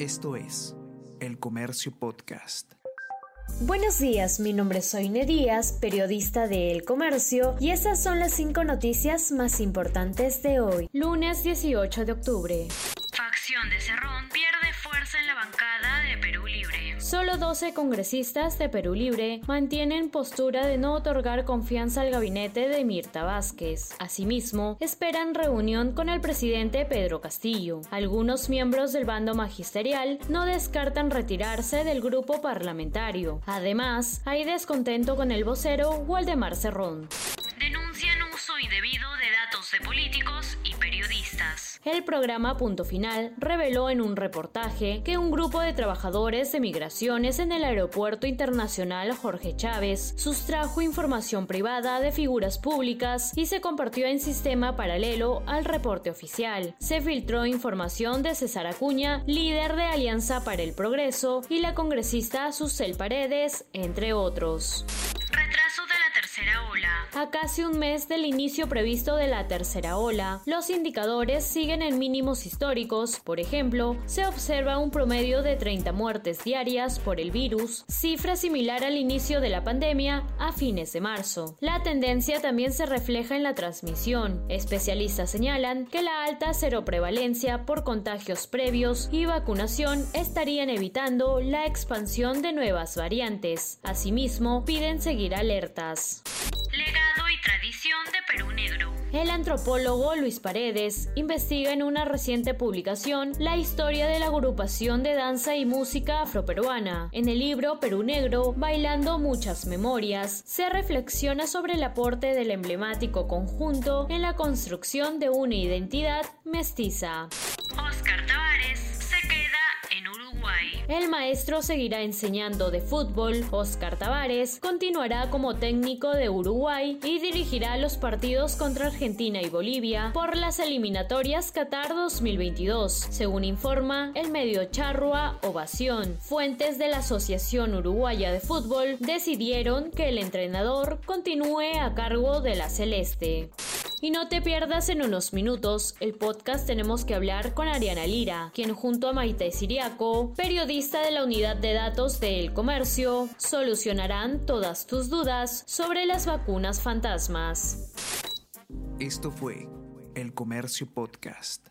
Esto es El Comercio Podcast. Buenos días, mi nombre es Soine Díaz, periodista de El Comercio, y estas son las cinco noticias más importantes de hoy, lunes 18 de octubre. Facción de Cerrón pierde fuerza en la bancada de Perú Libre. Solo 12 congresistas de Perú Libre mantienen postura de no otorgar confianza al gabinete de Mirta Vázquez. Asimismo, esperan reunión con el presidente Pedro Castillo. Algunos miembros del bando magisterial no descartan retirarse del grupo parlamentario. Además, hay descontento con el vocero Waldemar Cerrón. Denuncian uso indebido de datos de políticos El programa Punto Final reveló en un reportaje que un grupo de trabajadores de migraciones en el Aeropuerto Internacional Jorge Chávez sustrajo información privada de figuras públicas y se compartió en sistema paralelo al reporte oficial. Se filtró información de César Acuña, líder de Alianza para el Progreso, y la congresista Susel Paredes, entre otros. A casi un mes del inicio previsto de la tercera ola, los indicadores siguen en mínimos históricos. Por ejemplo, se observa un promedio de 30 muertes diarias por el virus, cifra similar al inicio de la pandemia a fines de marzo. La tendencia también se refleja en la transmisión. Especialistas señalan que la alta seroprevalencia por contagios previos y vacunación estarían evitando la expansión de nuevas variantes. Asimismo, piden seguir alertas. De Perú Negro. El antropólogo Luis Paredes investiga en una reciente publicación la historia de la agrupación de danza y música afroperuana. En el libro Perú Negro, Bailando Muchas Memorias, se reflexiona sobre el aporte del emblemático conjunto en la construcción de una identidad mestiza. Oscar Tavares El maestro seguirá enseñando de fútbol. Oscar Tavares continuará como técnico de Uruguay y dirigirá los partidos contra Argentina y Bolivia por las eliminatorias Qatar 2022, según informa el medio Charrua Ovación. Fuentes de la Asociación Uruguaya de Fútbol decidieron que el entrenador continúe a cargo de la Celeste. Y no te pierdas en unos minutos el podcast Tenemos que hablar con Ariana Lira, quien junto a Maite Siriaco, periodista de la unidad de datos de El Comercio, solucionarán todas tus dudas sobre las vacunas fantasmas. Esto fue El Comercio Podcast.